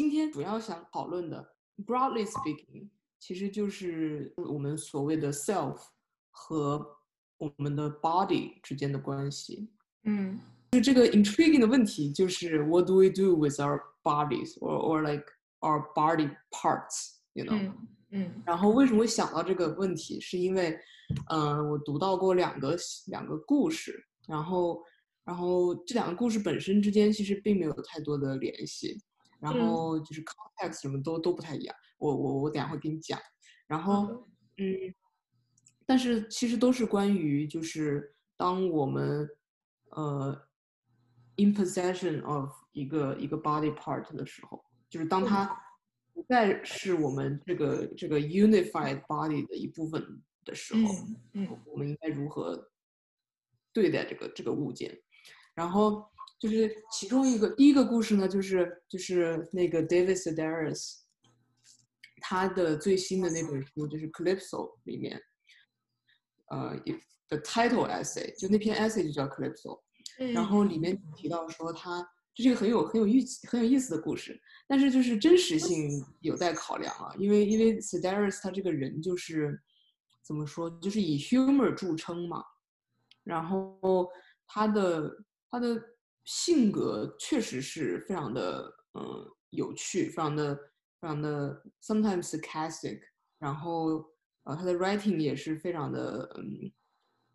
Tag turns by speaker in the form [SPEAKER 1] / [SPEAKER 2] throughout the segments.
[SPEAKER 1] 今天主要想讨论的，broadly speaking，其实就是我们所谓的 self 和我们的 body 之间的关系。
[SPEAKER 2] 嗯
[SPEAKER 1] 就这个 intriguing 的问题就是 what do we do with our bodies or or like our body parts，you know？、
[SPEAKER 2] 嗯嗯
[SPEAKER 1] 然后为什么会想到这个问题？是因为，嗯、我读到过两个两个故事，然后，然后这两个故事本身之间其实并没有太多的联系，然
[SPEAKER 2] 嗯
[SPEAKER 1] 后就是 context 什么都都不太一样。我我我等下会给你讲。然后，嗯，但是其实都是关于就是当我们呃 in possession of 一个一个 body part 的时候，就是当它不再是我们这个这个 unified body 的一部分的时候，
[SPEAKER 2] 嗯嗯
[SPEAKER 1] 我们应该如何对待这个这个物件？然后就是其中一个第一个故事呢，就是就是那个 David Sedaris 他的最新的那本书就是 Calypso 里面，呃，一的 title essay 就那篇 essay 就叫 Calypso，
[SPEAKER 2] 嗯，
[SPEAKER 1] 然后里面提到说他这是一个很有很有意很有意思的故事，但是就是真实性有待考量啊，因为因为 Sedaris 他这个人就是怎么说，就是以 humor 著称嘛，然后他的他的性格确实是非常的嗯有趣，非常的非常的 sometimes sarcastic，然后呃他的 writing 也是非常的嗯。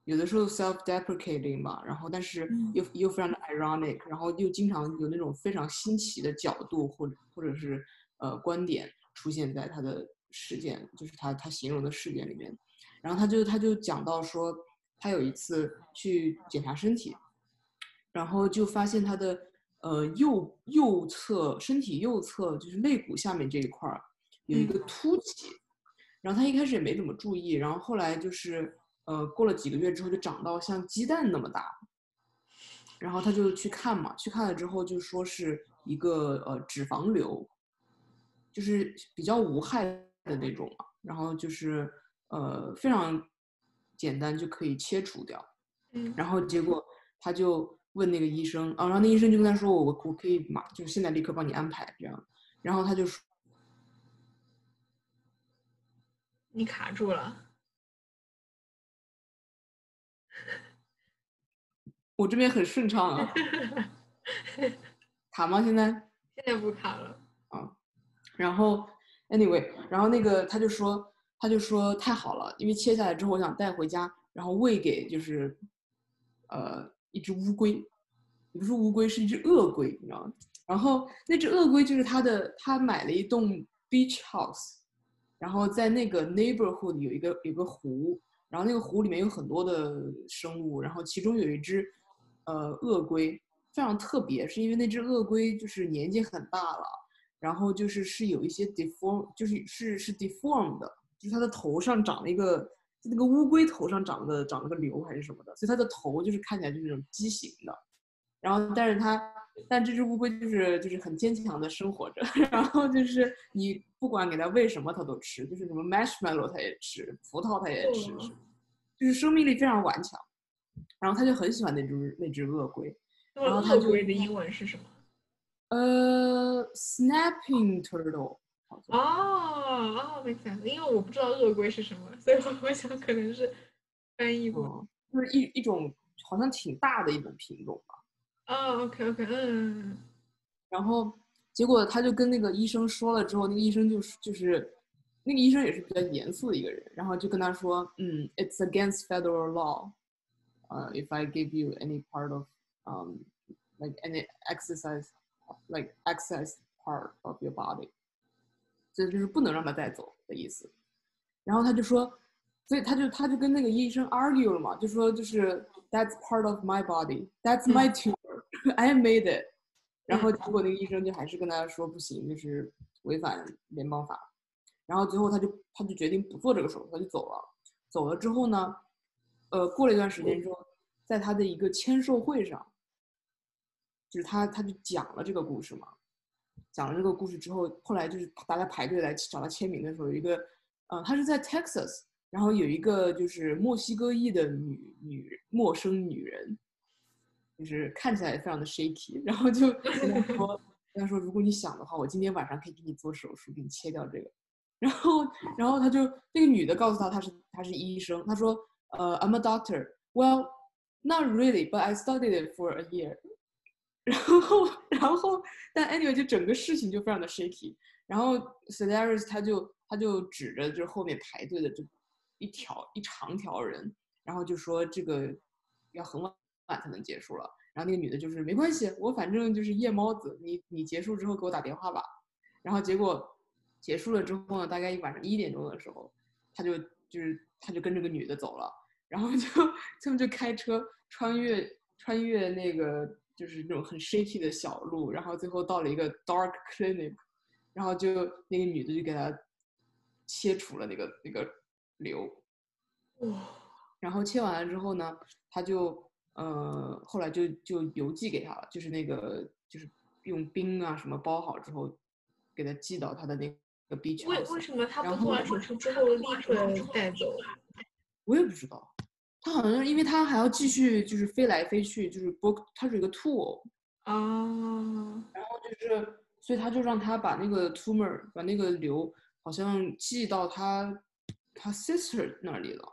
[SPEAKER 1] 有的时候 self-deprecating 吧，然后但是
[SPEAKER 2] 嗯
[SPEAKER 1] 又又非常的 ironic，然后又经常有那种非常新奇的角度或者或者是呃观点出现在他的事件，就是他他形容的事件里面。然后他就他就讲到说，他有一次去检查身体，然后就发现他的呃右右侧身体右侧就是肋骨下面这一块儿有一个。凸起，然后他一开始也没怎么注意，然后后来就是呃过了几个月之后就长到像鸡蛋那么大，然后他就去看嘛，去看了之后就说是一个呃脂肪瘤，就是比较无害的那种嘛，然后就是呃非常简单就可以切除掉。
[SPEAKER 2] 嗯。
[SPEAKER 1] 然后结果他就问那个医生啊，然后那医生就跟他说我我可以马就是现在立刻帮你安排这样，然后他就说
[SPEAKER 2] 你卡住了，
[SPEAKER 1] 我这边很顺畅啊，卡吗现在？
[SPEAKER 2] 现在不卡了啊。
[SPEAKER 1] 然后 anyway，然后那个他就说他就说太好了，因为切下来之后我想带回家，然后喂给就是呃一只乌龟，也不是乌龟，是一只鳄龟，你知道吗？然后那只鳄龟就是他的，他买了一栋 beach house，然后在那个 neighborhood 有一个有个湖，然后那个湖里面有很多的生物，然后其中有一只呃鳄龟非常特别，是因为那只鳄龟就是年纪很大了。然后就是是有一些 deform，就是是是 deform 的，就是它的头上长了一个，那个乌龟头上长了长了个瘤还是什么的，所以它的头就是看起来就是那种畸形的。然后但是它，但这只乌龟就是就是很坚强的生活着，然后就是你不管给它喂什么它都吃，就是什么 marshmallow 它也吃，葡萄它也吃，
[SPEAKER 2] 哦
[SPEAKER 1] 就是生命力非常顽强。然后它就很喜欢那只那只鳄龟，然后它就
[SPEAKER 2] 鳄龟的英文是什么？
[SPEAKER 1] 呃，snapping turtle。
[SPEAKER 2] 哦哦没想到因为我不知道鳄龟是什么所以我想可能是翻译过
[SPEAKER 1] 就是一一种好像挺大的一种品种吧。
[SPEAKER 2] 啊 ok ok 嗯
[SPEAKER 1] 然后结果他就跟那个医生说了之后那个医生就是就是那个医生也是比较严肃的一个人然后就跟他说嗯 it's against federal law 呃 if i give you any part of 嗯 like any exercise like excess part of your body 这就是不能让他带走的意思。然后他就说，所以他就他就跟那个医生 argue 了嘛，就说就是 that's part of my body，that's my tumor，I made it。然后结果那个医生就还是跟他说不行，就是违反联邦法。然后最后他就他就决定不做这个手术，他就走了。走了之后呢，呃，过了一段时间之后，在他的一个签售会上，就是他他就讲了这个故事嘛。讲了这个故事之后，后来就是大家排队来找他签名的时候，有一个，呃，他是在 Texas，然后有一个就是墨西哥裔的女女陌生女人，就是看起来非常的 shaky，然后就跟他 说，跟他说，如果你想的话，我今天晚上可以给你做手术，给你切掉这个。然后，然后他就那个女的告诉他，她是她是医生。她说，呃，I'm a doctor. Well, not really, but I studied it for a year. 然后，然后，但 anyway，就整个事情就非常的 shaky。然后 s e l a r i s 他就他就指着就是后面排队的这一条一长条人，然后就说这个要很晚晚才能结束了。然后那个女的就是没关系，我反正就是夜猫子，你你结束之后给我打电话吧。然后结果结束了之后呢，大概一晚上一点钟的时候，他就就是他就跟这个女的走了，然后就 他们就开车穿越穿越那个就是那种很 shaky 的小路，然后最后到了一个 dark clinic。然后就那个女的就给他切除了那个那个瘤，
[SPEAKER 2] 哇，
[SPEAKER 1] 然后切完了之后呢，他就呃后来就就邮寄给他了，就是那个就是用冰啊什么包好之后，给他寄到他的那个 beach
[SPEAKER 2] 为。为什么他不做完手术之后立刻带走？
[SPEAKER 1] 我也不知道，他好像因为他还要继续就是飞来飞去，就是 book，他是一个 tour，
[SPEAKER 2] 啊，
[SPEAKER 1] 然后就是，所以他就让他把那个 tumor 把那个瘤好像寄到他他 sister 那里了，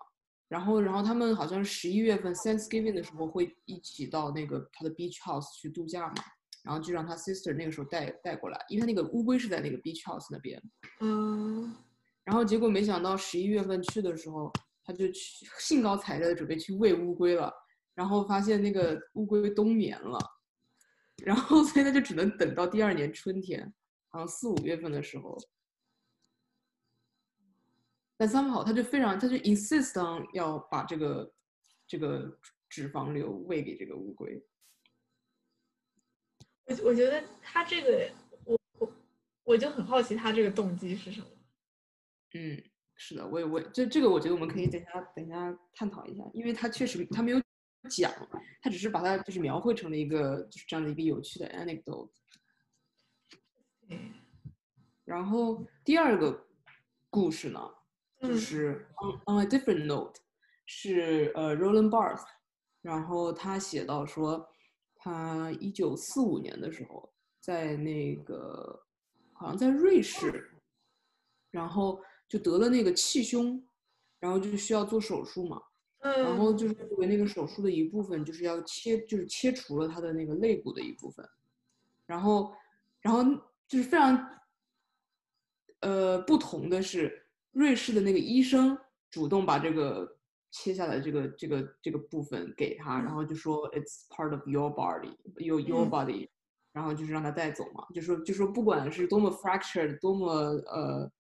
[SPEAKER 1] 然后然后他们好像十一月份 Thanksgiving 的时候会一起到那个他的 beach house 去度假嘛，然后就让他 sister 那个时候带带过来，因为他那个乌龟是在那个 beach house 那边，
[SPEAKER 2] 嗯，
[SPEAKER 1] 然后结果没想到十一月份去的时候，他就去兴高采烈的准备去喂乌龟了，然后发现那个乌龟冬眠了，然后 所以他就只能等到第二年春天，好像四五月份的时候。但 somehow 他就非常，他就 insist on 要把这个这个脂肪瘤喂给这个乌龟。
[SPEAKER 2] 我我觉得他这个，我我我就很好奇他这个动机是什么。
[SPEAKER 1] 嗯，是的，我也我也这这个我觉得我们可以等一下等一下探讨一下，因为他确实他没有讲，他只是把它就是描绘成了一个就是这样的一个有趣的 anecdote。
[SPEAKER 2] 嗯
[SPEAKER 1] 然后第二个故事呢，就
[SPEAKER 2] 嗯。
[SPEAKER 1] 是 on on a different note，是呃 Roland Barthes，然后他写到说，他一九四五年的时候，在那个好像在瑞士，然后就得了那个气胸，然后就需要做手术嘛，然
[SPEAKER 2] 嗯，
[SPEAKER 1] 后就是作为那个手术的一部分，就是要切，就是切除了他的那个肋骨的一部分，然后，然后就是非常，呃，不同的是，瑞士的那个医生主动把这个切下来这个这个这个部分给他，然后就说 it's part of your body，your your
[SPEAKER 2] 嗯。
[SPEAKER 1] body，然后就是让他带走嘛，就说就说不管是多么 fractured，多么呃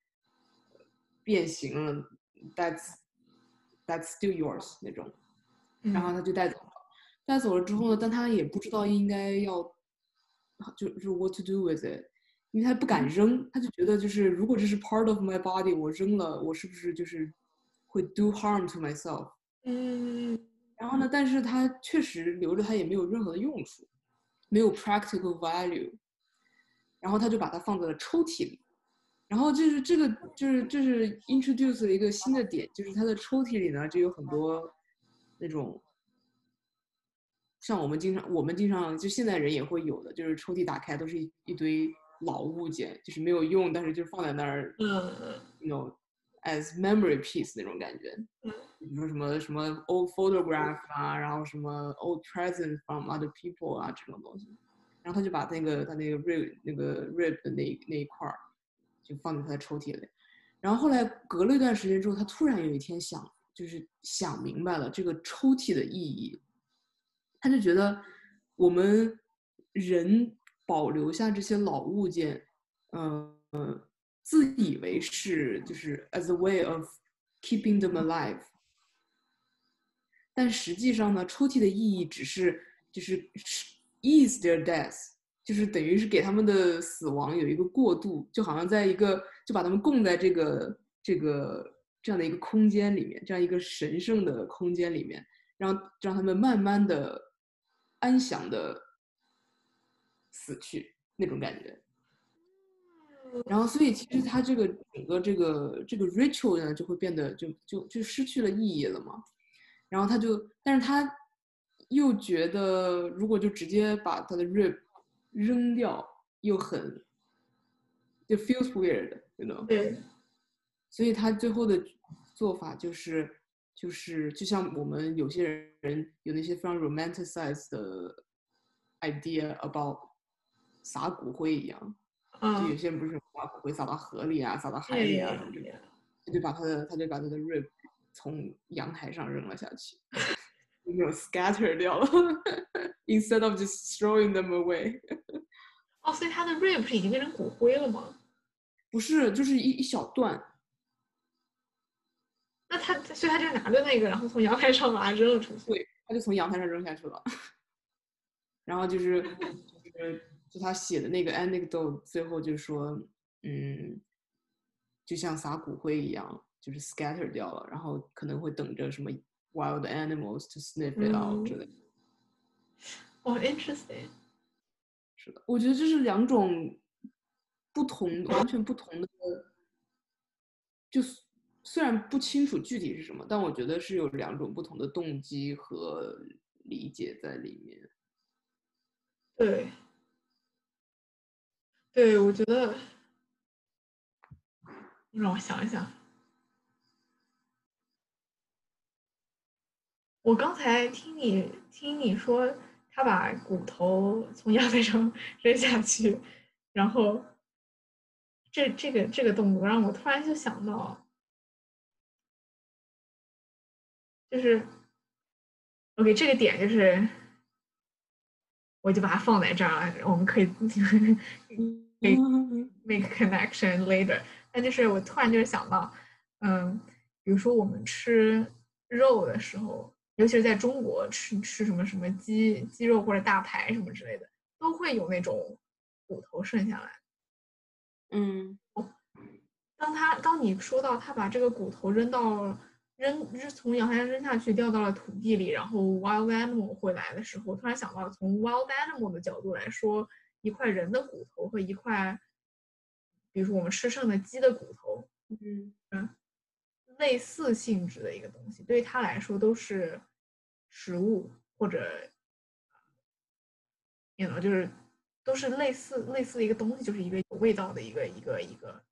[SPEAKER 1] 变形了，that's that's still yours 那种。然后
[SPEAKER 2] 嗯
[SPEAKER 1] 他就带走了。带走了之后呢，但他也不知道应该要，就就是 what to do with it，因为他不敢扔，他就觉得就是如果这是 part of my body，我扔了，我是不是就是会 do harm to myself？
[SPEAKER 2] 嗯
[SPEAKER 1] 然后呢，但是他确实留着它也没有任何的用处，没有 practical value。然后他就把它放在了抽屉里。然后就是这个就是就是 introduce 了一个新的点，就是他的抽屉里呢就有很多那种像我们经常我们经常就现在人也会有的，就是抽屉打开都是一一堆老物件，就是没有用，但是就放在那儿
[SPEAKER 2] 嗯
[SPEAKER 1] ，you know as memory piece 那种感觉。
[SPEAKER 2] 嗯
[SPEAKER 1] 比如说什么什么 old photograph 啊，然后什么 old present from other people 啊这种东西，然后他就把那个他那个 rib 那个 rib 的那那一块儿就放在他的抽屉里，然后后来隔了一段时间之后，他突然有一天想，就是想明白了这个抽屉的意义，他就觉得我们人保留下这些老物件，嗯、呃，自以为是就是 as a way of keeping them alive。但实际上呢，抽屉的意义只是就是 ease their death，就是等于是给他们的死亡有一个过渡，就好像在一个就把他们供在这个这个这样的一个空间里面，这样一个神圣的空间里面，让让他们慢慢的安详的死去那种感觉。然后，所以其实他这个整个这个这个 ritual 呢，就会变得就就就失去了意义了嘛。然后他就，但是他又觉得，如果就直接把他的 rib 扔掉，又很就 feels weird，you know。
[SPEAKER 2] 对，
[SPEAKER 1] 所以他最后的做法就是就是就像我们有些人有那些非常 romanticized 的 idea about 撒骨灰一样，就有
[SPEAKER 2] 嗯，
[SPEAKER 1] 些人不是把骨灰撒到河里啊，撒到海里啊什么之类的，他就把他的他就把他的 rib 从阳台上扔了下去，就那种 scatter 掉了，instead of just throwing them away。
[SPEAKER 2] 哦，所以他的 rib 是已经变成骨灰了吗？
[SPEAKER 1] 不是，就是一一小段，
[SPEAKER 2] 那他，所以他就拿着那个，然后从阳台上把它扔了出去。
[SPEAKER 1] 对，他就从阳台上扔下去了。然后就是就是就他写的那个 anecdote，最后就说，嗯，就像撒骨灰一样，就是 scatter 掉了，然后可能会等着什么 wild animals to sniff it out 之类的。
[SPEAKER 2] 哦，interesting。
[SPEAKER 1] 是的，我觉得这是两种不同、完全不同的，就虽然不清楚具体是什么，但我觉得是有两种不同的动机和理解在里面。
[SPEAKER 2] 对，对，我觉得，让我想一想，我刚才听你听你说他把骨头从腰带上扔下去，然后这这个这个动作让我突然就想到，就是，OK，这个点就是。我就把它放在这儿了，我们可以 make make connection later。但就是我突然就是想到，嗯，比如说我们吃肉的时候，尤其是在中国吃吃什么什么鸡鸡肉或者大排什么之类的，都会有那种骨头剩下来。
[SPEAKER 1] 嗯。
[SPEAKER 2] 当他当你说到他把这个骨头扔到扔扔从阳台上扔下去，掉到了土地里，然后 wild animal 会来的时候，突然想到从 wild animal 的角度来说，一块人的骨头和一块，比如说我们吃剩的鸡的骨头，
[SPEAKER 1] 嗯。
[SPEAKER 2] 嗯类似性质的一个东西，对于他来说都是食物或者，you know，就是都是类似类似的一个东西，就是一个有味道的一个一个一个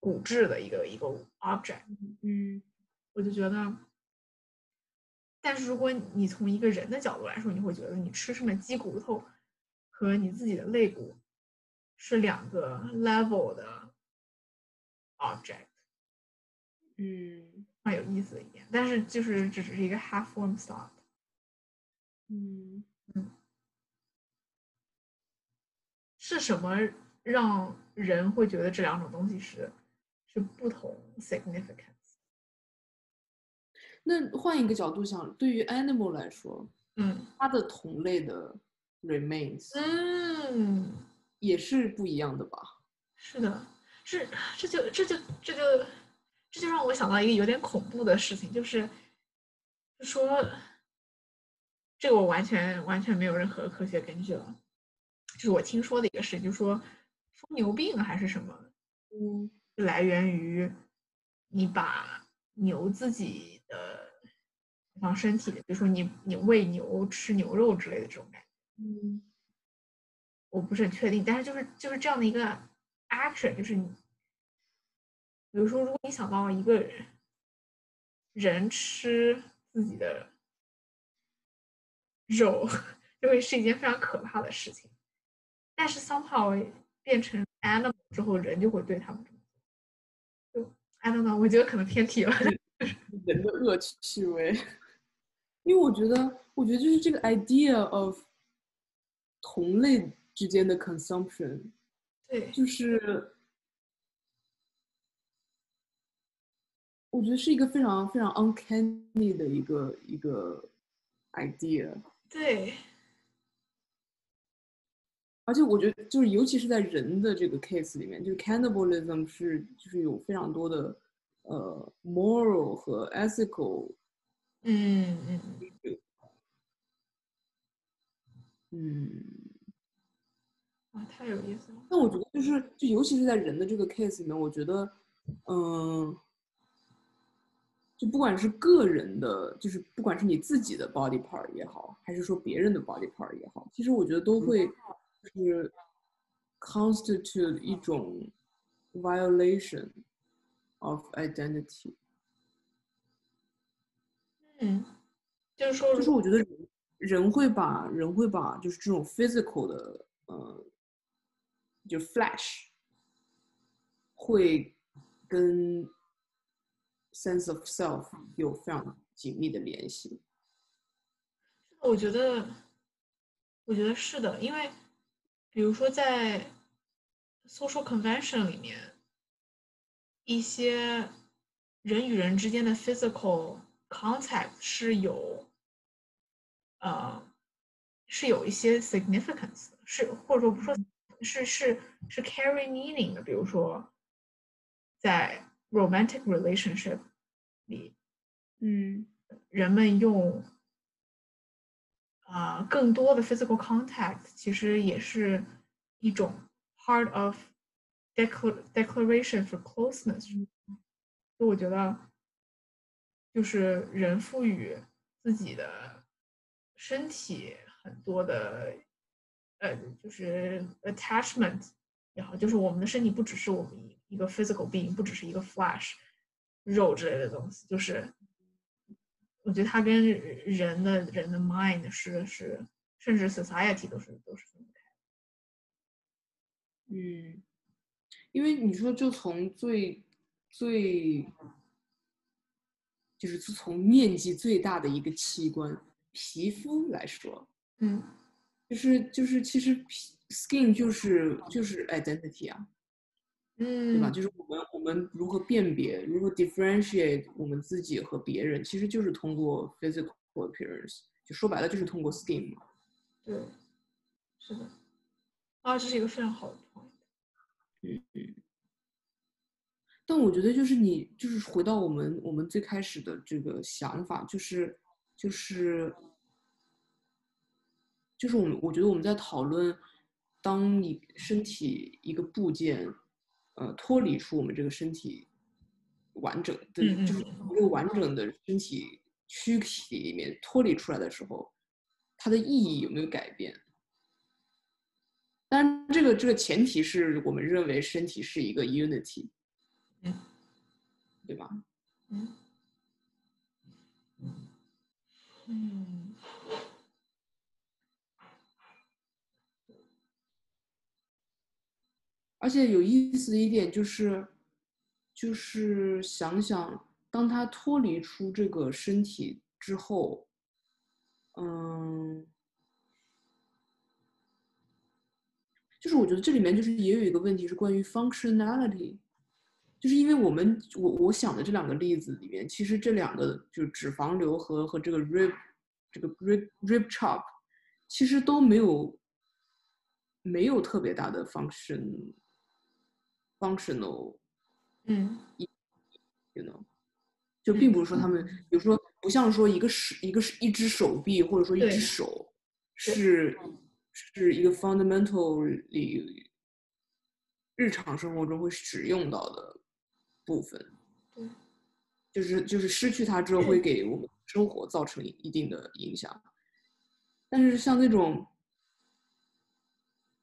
[SPEAKER 2] 骨质的一个一个 object。
[SPEAKER 1] 嗯
[SPEAKER 2] 我就觉得，但是如果你从一个人的角度来说，你会觉得你吃什么鸡骨头和你自己的肋骨是两个 level 的 object，
[SPEAKER 1] 嗯
[SPEAKER 2] 蛮有意思的一点。但是就是只是一个 half form thought。
[SPEAKER 1] 嗯
[SPEAKER 2] 是什么让人会觉得这两种东西是是不同 significance？
[SPEAKER 1] 那换一个角度想，对于 animal 来说，
[SPEAKER 2] 嗯
[SPEAKER 1] 它的同类的 remains
[SPEAKER 2] 嗯，
[SPEAKER 1] 也是不一样的吧？
[SPEAKER 2] 是的，是这就这就这就这就让我想到一个有点恐怖的事情，就是就说这个我完全完全没有任何科学根据了，就是我听说的一个事，就说疯牛病还是什么，
[SPEAKER 1] 嗯。
[SPEAKER 2] 来源于你把牛自己的比方身体，比如说你你喂牛吃牛肉之类的这种感觉。
[SPEAKER 1] 嗯。
[SPEAKER 2] 我不是很确定，但是就是就是这样的一个 action，就是你，比如说，如果你想到一个人人吃自己的肉，就会是一件非常可怕的事情。但是 somehow 变成 animal 之后，人就会对他们这么做。就 I don't know，我觉得可能偏题了。
[SPEAKER 1] 人的恶趣味，因为我觉得，我觉得就是这个 idea of 同类之间的 consumption，
[SPEAKER 2] 对，
[SPEAKER 1] 就是我觉得是一个非常非常 uncanny 的一个一个 idea，
[SPEAKER 2] 对，
[SPEAKER 1] 而且我觉得就是尤其是在人的这个 case 里面，就是 cannibalism 是就是有非常多的呃 moral 和 ethical
[SPEAKER 2] 嗯嗯，
[SPEAKER 1] 嗯。
[SPEAKER 2] 啊，太有意思了。
[SPEAKER 1] 那我觉得就是，就尤其是在人的这个 case 里面，我觉得，嗯，就不管是个人的，就是不管是你自己的 body part 也好，还是说别人的 body part 也好，其实我觉得都会，就是 constitute 一种 violation of identity。
[SPEAKER 2] 嗯，就是说，
[SPEAKER 1] 就是我觉得人人会把人会把就是这种 physical 的呃，就 flash 会跟 sense of self 有非常紧密的联系。
[SPEAKER 2] 我觉得，我觉得是的，因为比如说在 social convention 里面，一些人与人之间的 physical contact 是有，呃，是有一些 significance，是或者说不说，是是是 carry meaning 的。比如说，在 romantic relationship 里，
[SPEAKER 1] 嗯
[SPEAKER 2] 人们用啊、更多的 physical contact，其实也是一种 part of declar declaration for closeness。所以我觉得，就是人赋予自己的身体很多的，呃，就是 attachment 也好，就是我们的身体不只是我们一一个 physical being，不只是一个 flesh 肉之类的东西，就是我觉得它跟人的人的 mind 是是，甚至 society 都是都是分不开。
[SPEAKER 1] 嗯，因为你说就从最最就是从面积最大的一个器官皮肤来说，
[SPEAKER 2] 嗯
[SPEAKER 1] 就是就是其实皮 skin 就是就是 identity 啊，对吧？
[SPEAKER 2] 嗯
[SPEAKER 1] 就是我们我们如何辨别，如何 differentiate 我们自己和别人，其实就是通过 physical appearance，就说白了就是通过 skin 嘛。
[SPEAKER 2] 对，是的。啊，这是一个非常好的 point。
[SPEAKER 1] 嗯嗯。但我觉得就是你就是回到我们我们最开始的这个想法，就是就是就是我们我觉得我们在讨论，当你身体一个部件，呃，脱离出我们这个身体完整的，就是一个完整的身体躯体里面脱离出来的时候，它的意义有没有改变？当然，这个这个前提是我们认为身体是一个 unity，
[SPEAKER 2] 嗯。
[SPEAKER 1] 对吧？
[SPEAKER 2] 嗯。嗯
[SPEAKER 1] 而且有意思的一点就是，就是想想，当他脱离出这个身体之后，嗯，就是我觉得这里面就是也有一个问题是关于 functionality，就是因为我们我我想的这两个例子里面，其实这两个就是脂肪瘤和和这个 rib 这个 rib rib chop，其实都没有没有特别大的 function functional
[SPEAKER 2] 嗯。
[SPEAKER 1] you know，就并不是说他们，比如说不像说一个手一个一只手臂或者说一只手是是一个 fundamental 里日常生活中会使用到的部分，
[SPEAKER 2] 对，
[SPEAKER 1] 就是就是失去它之后会给我们 生活造成一定的影响，但是像那种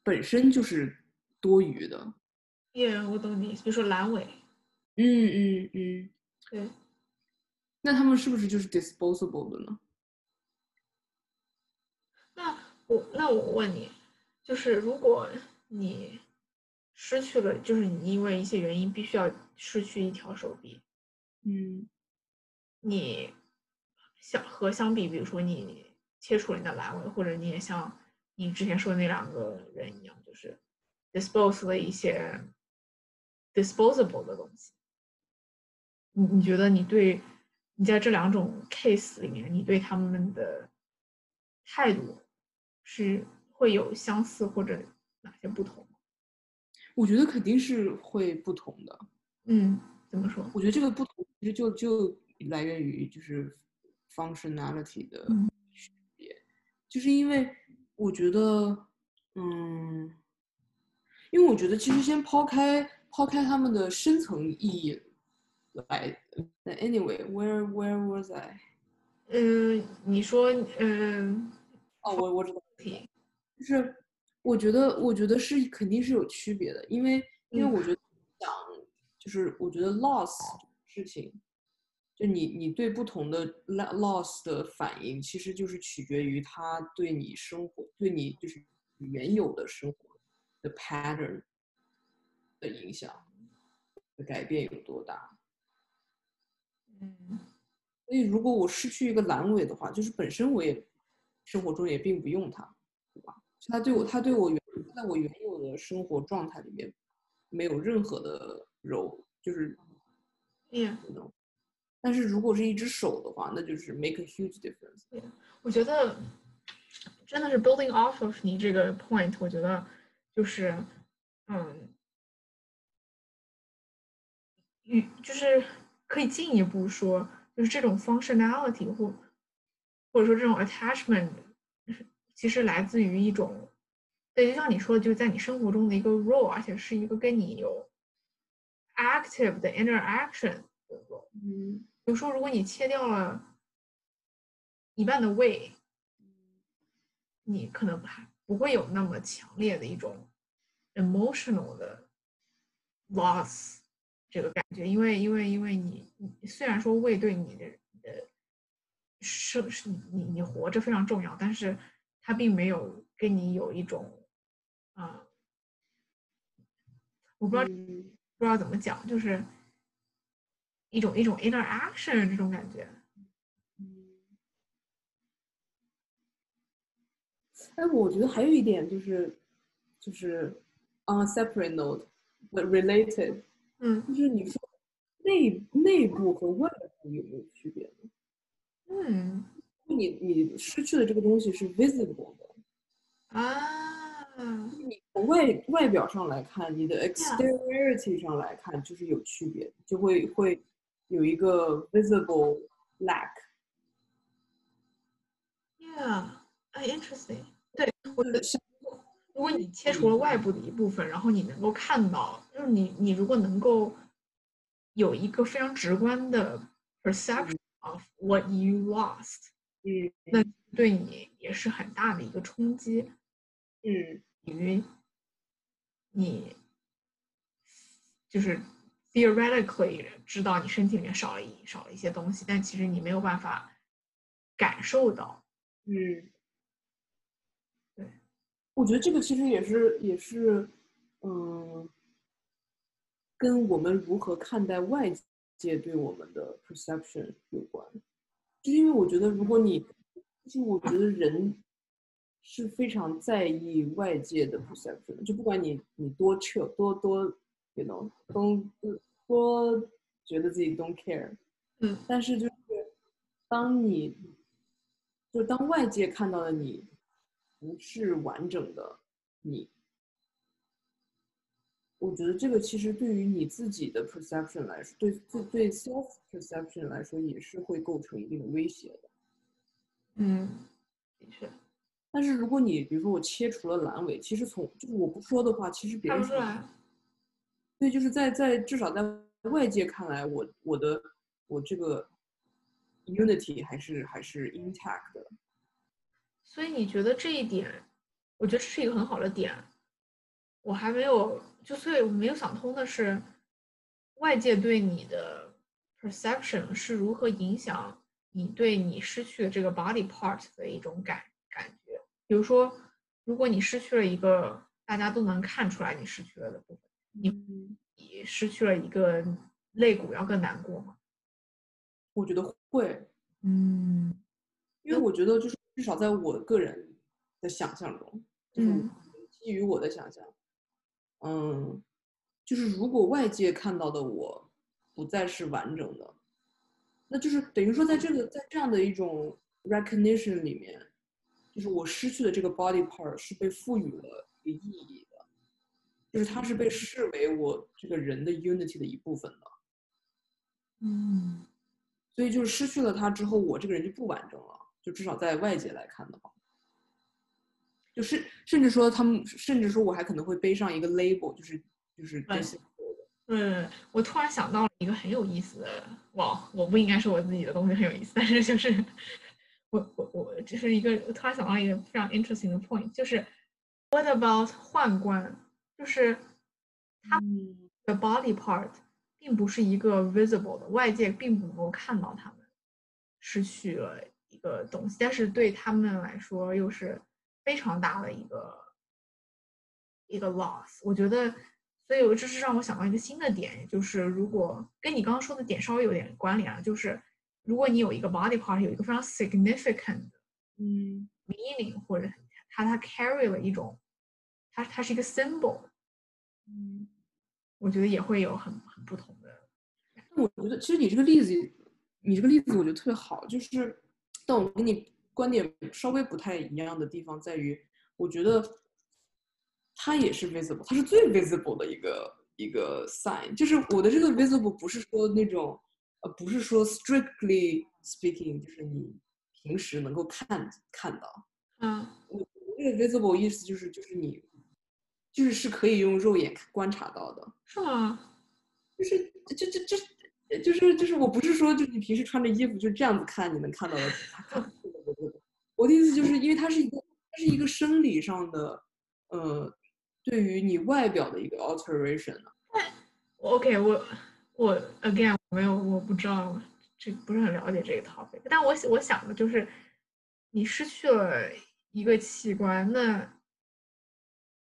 [SPEAKER 1] 本身就是多余的，
[SPEAKER 2] 耶，我懂你。比如说阑尾，
[SPEAKER 1] 嗯嗯嗯，
[SPEAKER 2] 对，
[SPEAKER 1] 那他们是不是就是 disposable 的呢？
[SPEAKER 2] 那我那我问你，就是如果你失去了，就是你因为一些原因必须要失去一条手臂，
[SPEAKER 1] 嗯
[SPEAKER 2] 你相和相比，比如说你切除了你的阑尾，或者你也像你之前说的那两个人一样，就是 dispose 了一些 disposable 的东西，你你觉得你对你在这两种 case 里面，你对他们的态度是会有相似或者哪些不同？
[SPEAKER 1] 我觉得肯定是会不同的。
[SPEAKER 2] 嗯，怎么说？
[SPEAKER 1] 我觉得这个不同其实就就来源于就是 functionality 的
[SPEAKER 2] 嗯
[SPEAKER 1] 区别，就是因为我觉得，嗯，因为我觉得其实先抛开抛开他们的深层意义来，anyway，where where was I？
[SPEAKER 2] 嗯，你说，嗯，
[SPEAKER 1] 哦，我我知道，
[SPEAKER 2] 题，
[SPEAKER 1] 就是我觉得，我觉得是肯定是有区别的，因为因为我觉得讲就是我觉得 loss 事情，就你你对不同的 loss 的反应，其实就是取决于他对你生活对你就是原有的生活的 pattern 的影响的改变有多大。
[SPEAKER 2] 嗯，
[SPEAKER 1] 所以如果我失去一个阑尾的话，就是本身我也生活中也并不用它，对吧？它对我，它对我原在我原有的生活状态里面没有任何的柔，就是
[SPEAKER 2] ，yeah。
[SPEAKER 1] 但是如果是一只手的话，那就是 make a huge difference。
[SPEAKER 2] 对，我觉得真的是 building off of 你这个 point，我觉得就是，嗯，与就是可以进一步说，就是这种 functionality 或或者说这种 attachment。其实来自于一种，对，就像你说的，就是在你生活中的一个 role，而且是一个跟你有 active 的 interaction 的 role。
[SPEAKER 1] 嗯，
[SPEAKER 2] 比如说，如果你切掉了一半的胃，你可能还不会有那么强烈的一种 emotional 的 loss 这个感觉，因为因为因为你虽然说胃对你的的生是你你活着非常重要，但是。他并没有跟你有一种，啊，我不知道不知道怎么讲，就是一种一种 interaction 这种感觉。
[SPEAKER 1] 哎，我觉得还有一点就是，就是 on a separate note but related，
[SPEAKER 2] 嗯，
[SPEAKER 1] 就是你说内内部和外部有没有区别呢？
[SPEAKER 2] 嗯。
[SPEAKER 1] 你你失去的这个东西是 visible 的
[SPEAKER 2] 啊，
[SPEAKER 1] 你从外外表上来看，你的 exteriority 上来看就是有区别，就会会有一个 visible lack。
[SPEAKER 2] Yeah, interesting。对，我觉得如果你切除了外部的一部分，然后你能够看到，就是你你如果能够有一个非常直观的 perception of what you lost。
[SPEAKER 1] 嗯，
[SPEAKER 2] 那对你也是很大的一个冲击。
[SPEAKER 1] 嗯，
[SPEAKER 2] 因为你就是 theoretically 知道你身体里面少了一少了一些东西，但其实你没有办法感受到。
[SPEAKER 1] 嗯，
[SPEAKER 2] 对，
[SPEAKER 1] 我觉得这个其实也是也是，嗯，跟我们如何看待外界对我们的 perception 有关。就因为我觉得，如果你，就是我觉得人是非常在意外界的 perception，就不管你你多 chill 多多，you know，都多觉得自己 don't care，
[SPEAKER 2] 嗯，
[SPEAKER 1] 但是就是当你，就当外界看到了你不是完整的你。我觉得这个其实对于你自己的 perception 来说，对对对 self perception 来说也是会构成一定的威胁的。
[SPEAKER 2] 嗯，的确。
[SPEAKER 1] 但是如果你比如说我切除了阑尾，其实从就是我不说的话，其实别人
[SPEAKER 2] 看不出来。
[SPEAKER 1] 对，就是在在至少在外界看来，我我的我这个 unity 还是还是 intact 的。
[SPEAKER 2] 所以你觉得这一点，我觉得这是一个很好的点。我还没有，就所以我没有想通的是，外界对你的 perception 是如何影响你对你失去的这个 body part 的一种感感觉。比如说，如果你失去了一个大家都能看出来你失去了的部分，你你失去了一个肋骨要更难过吗？
[SPEAKER 1] 我觉得会，
[SPEAKER 2] 嗯，
[SPEAKER 1] 因为我觉得就是至少在我个人的想象中，就是基于我的想象。嗯，就是如果外界看到的我不再是完整的，那就是等于说，在这个在这样的一种 recognition 里面，就是我失去的这个 body part 是被赋予了一个意义的，就是它是被视为我这个人的 unity 的一部分的。
[SPEAKER 2] 嗯，
[SPEAKER 1] 所以就是失去了它之后，我这个人就不完整了，就至少在外界来看的话。就是甚至说他们，甚至说我还可能会背上一个 label，就是就是这些。
[SPEAKER 2] 嗯，我突然想到了一个很有意思的，哇，我不应该说我自己的东西很有意思，但是就是我我我，这是一个突然想到一个非常 interesting 的 point，就是 What about 宦官？就是他
[SPEAKER 1] 嗯
[SPEAKER 2] 的 body part 并不是一个 visible 的，外界并不能够看到他们失去了一个东西，但是对他们来说又是非常大的一个一个 loss。我觉得，所以我这是让我想到一个新的点，就是如果跟你刚刚说的点稍微有点关联啊，就是如果你有一个 body part 有一个非常 significant 的
[SPEAKER 1] 嗯
[SPEAKER 2] meaning 或者它它 carry 了一种，它它是一个 symbol，
[SPEAKER 1] 嗯。
[SPEAKER 2] 我觉得也会有很很不同的。
[SPEAKER 1] 我觉得其实你这个例子，你这个例子我觉得特别好，就是，但我跟你观点稍微不太一样的地方在于，我觉得它也是 visible，它是最 visible 的一个一个 sign。就是我的这个 visible 不是说那种，呃，不是说 strictly speaking，就是你平时能够看看到。
[SPEAKER 2] 嗯我
[SPEAKER 1] 这个 visible 意思就是就是你，就是是可以用肉眼观察到的。
[SPEAKER 2] 是吗？
[SPEAKER 1] 就是就就就就是就是我不是说就你平时穿着衣服就这样子看你能看到的，我的意思就是因为它是一个它是一个生理上的呃对于你外表的一个 alteration。
[SPEAKER 2] OK，我我 again 没有我不知道这不是很了解这个 topic，但我我想的就是你失去了一个器官，那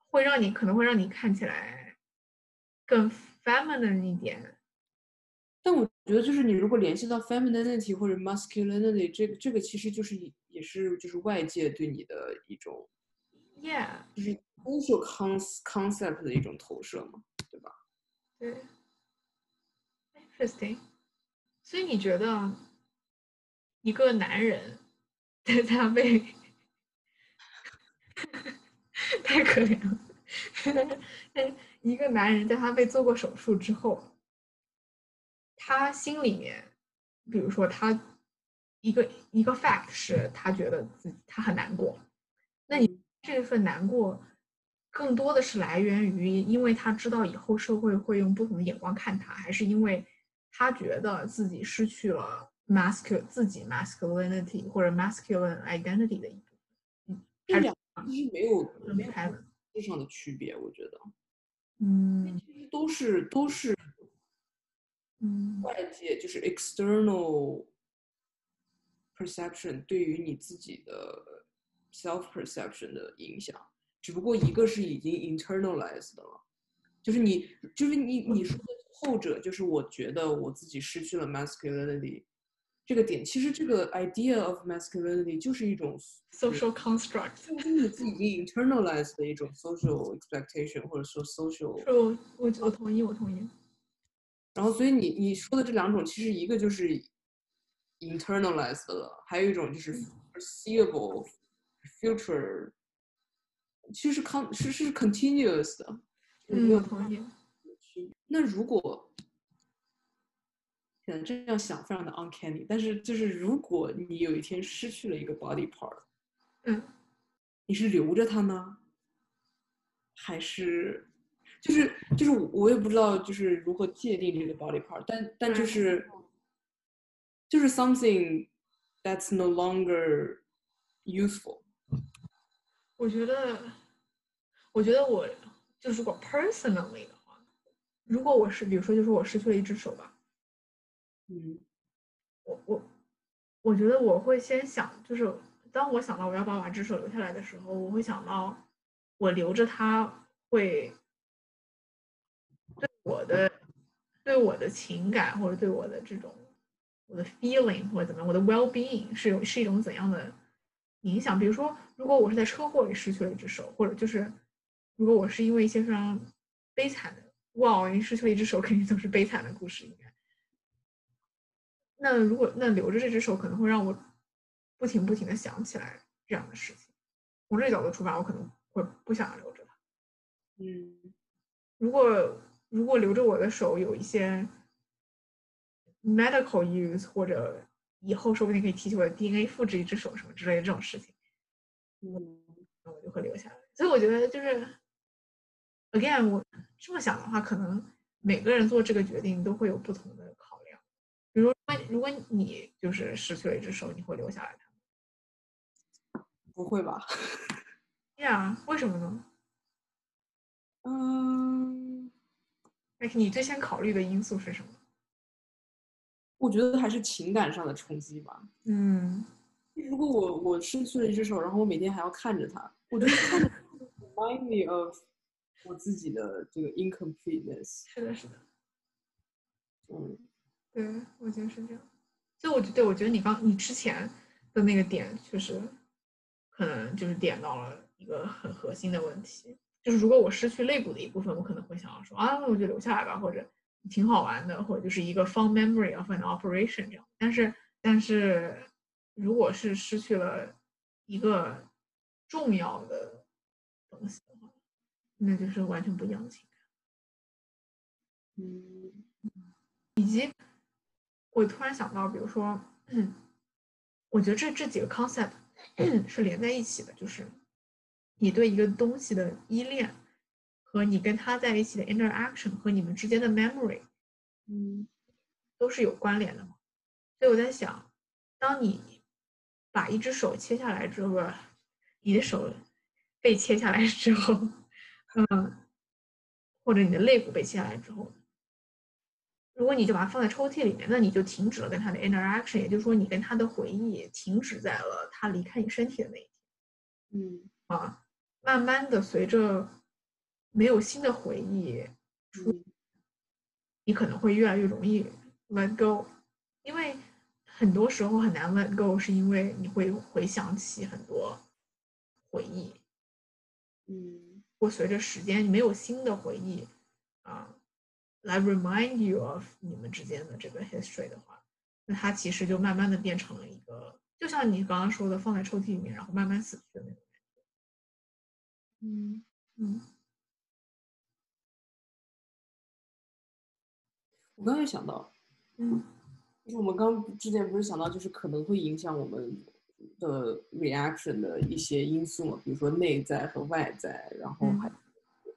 [SPEAKER 2] 会让你可能会让你看起来更 feminine 一点。
[SPEAKER 1] 但我觉得就是你如果联系到 femininity 或者 masculinity，这个这个其实就是也也是就是外界对你的一种
[SPEAKER 2] Yeah，
[SPEAKER 1] 就是 social con concept 的一种投射嘛，对吧？
[SPEAKER 2] 对，interesting。所以你觉得一个男人在他被 太可怜了，一个男人在他被做过手术之后，他心里面，比如说他一个一个 fact 是他觉得自己他很难过，那你这份难过更多的是来源于，因为他知道以后社会会用不同的眼光看他，还是因为他觉得自己失去了 masculine 自己 masculinity 或者 masculine identity 的一部分？
[SPEAKER 1] 这两个其实没有没有
[SPEAKER 2] 分开的。
[SPEAKER 1] 质上的区别，我觉得
[SPEAKER 2] 嗯
[SPEAKER 1] 其实都是都是
[SPEAKER 2] 嗯
[SPEAKER 1] 外界就是 external perception 对于你自己的 self perception 的影响，只不过一个是已经 internalized 的了，就是你就是你你说的后者，就是我觉得我自己失去了 masculinity 这个点，其实这个 idea of masculinity 就是一种
[SPEAKER 2] ，social construct。
[SPEAKER 1] 就是你自己已经 internalized 的一种 social expectation 或者说 social
[SPEAKER 2] 是我我我同意，我同意。
[SPEAKER 1] 然后，所以你你说的这两种，其实一个就是 internalized 了，还有一种就是 foreseeable future，其实是 con 是是 continuous 的。就是没
[SPEAKER 2] 嗯，
[SPEAKER 1] 有
[SPEAKER 2] 我同意。
[SPEAKER 1] 那如果，天呐，这样想非常的 uncanny，但是就是如果你有一天失去了一个 body part，
[SPEAKER 2] 嗯，
[SPEAKER 1] 你是留着它呢，还是就是就是我我也不知道就是如何界定这个 body part，但但就
[SPEAKER 2] 嗯
[SPEAKER 1] 是就是 something that's no longer useful。
[SPEAKER 2] 我觉得，我觉得我就是如果 personally 的话，如果我是比如说就是我失去了一只手吧，
[SPEAKER 1] 嗯
[SPEAKER 2] 我我我觉得我会先想，就是当我想到我要把我这只手留下来的时候，我会想到我留着它会对我的对我的情感或者对我的这种我的 feeling 或者怎么样，我的 well being 是有是一种怎样的影响？比如说，如果我是在车祸里失去了一只手，或者就是如果我是因为一些非常悲惨的，哇，我失去了一只手，肯定都是悲惨的故事，应该。那如果那留着这只手，可能会让我不停不停的想起来这样的事情。从这个角度出发，我可能会不想留着它。
[SPEAKER 1] 嗯
[SPEAKER 2] 如果如果留着我的手有一些 medical use，或者以后说不定可以提取我的 DNA 复制一只手什么之类的这种事情，
[SPEAKER 1] 嗯
[SPEAKER 2] 那我就会留下来。所以我觉得就是，again，我这么想的话，可能每个人做这个决定都会有不同的考量。比如说，如果你就是失去了一只手，你会留下来它吗
[SPEAKER 1] 不会吧？
[SPEAKER 2] 呀，为什么呢？哎，你最先考虑的因素是什么？
[SPEAKER 1] 我觉得还是情感上的冲击吧。
[SPEAKER 2] 嗯，
[SPEAKER 1] 如果我我失去了一只手，然后我每天还要看着它，我觉得看着 remind me of 我自己的这个 incompleteness。
[SPEAKER 2] 是的，是的，
[SPEAKER 1] 嗯，
[SPEAKER 2] 对，我觉得是这样。所以我觉对我觉得你刚你之前的那个点，确实可能就是点到了一个很核心的问题。就是如果我失去肋骨的一部分，我可能会想要说啊，那我就留下来吧，或者挺好玩的，或者就是一个 fun memory of an operation 这样。但是但是如果是失去了一个重要的东西的话，那就是完全不一样的情感。
[SPEAKER 1] 嗯，
[SPEAKER 2] 以及我突然想到，比如说，嗯，我觉得这这几个 concept 是连在一起的，就是你对一个东西的依恋和你跟他在一起的 interaction 和你们之间的 memory，
[SPEAKER 1] 嗯，
[SPEAKER 2] 都是有关联的嘛。所以我在想，当你把一只手切下来之后，你的手被切下来之后，嗯，或者你的肋骨被切下来之后，如果你就把它放在抽屉里面，那你就停止了跟它的 interaction，也就是说，你跟它的回忆停止在了它离开你身体的那一天
[SPEAKER 1] 嗯，
[SPEAKER 2] 啊。慢慢的，随着没有新的回忆，
[SPEAKER 1] 嗯。
[SPEAKER 2] 你可能会越来越容易 let go，因为很多时候很难 let go，是因为你会回想起很多回忆，
[SPEAKER 1] 嗯，
[SPEAKER 2] 或随着时间你没有新的回忆啊，来 remind you of 你们之间的这个 history 的话，那它其实就慢慢的变成了一个，就像你刚刚说的，放在抽屉里面，然后慢慢死去的那种。
[SPEAKER 1] 嗯，
[SPEAKER 2] 嗯。
[SPEAKER 1] 我刚才想到，
[SPEAKER 2] 嗯。
[SPEAKER 1] 就是我们刚之前不是想到，就是可能会影响我们的 reaction 的一些因素嘛，比如说内在和外在，然后
[SPEAKER 2] 嗯。
[SPEAKER 1] 还有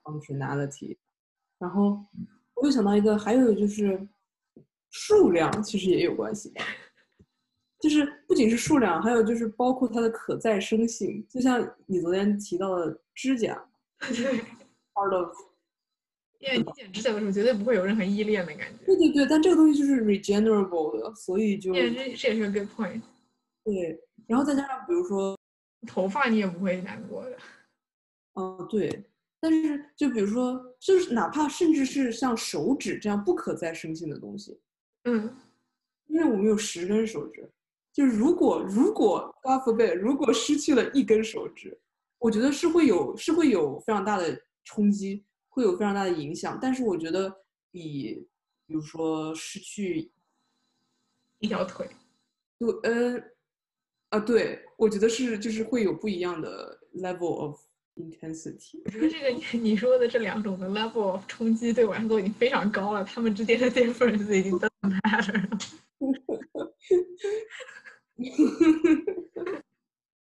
[SPEAKER 1] functionality，然后我又想到一个，还有就是数量其实也有关系，就是不仅是数量，还有就是包括它的可再生性，就像你昨天提到的指甲
[SPEAKER 2] 对，
[SPEAKER 1] part of
[SPEAKER 2] 因为你剪指甲的时候绝对不会有任何依恋的感觉。
[SPEAKER 1] 对对对，但这个东西就是 regenerable 的，所以就
[SPEAKER 2] 对，这这也是个 good point。
[SPEAKER 1] 对，然后再加上比如说，
[SPEAKER 2] 头发你也不会难过的。
[SPEAKER 1] 嗯，对，但是就比如说，就是哪怕甚至是像手指这样不可再生性的东西，
[SPEAKER 2] 嗯
[SPEAKER 1] 因为我们有十根手指，就是如果如果 God forbid，如果失去了一根手指，我觉得是会有是会有非常大的冲击，会有非常大的影响。但是我觉得比比如说失去
[SPEAKER 2] 一条腿。
[SPEAKER 1] 对，呃，啊，对，我觉得是就是会有不一样的 level of intensity。
[SPEAKER 2] 我觉得这个你你说的这两种的 level of 冲击对我来说已经非常高了，他们之间的 difference 已经 doesn't matter 了。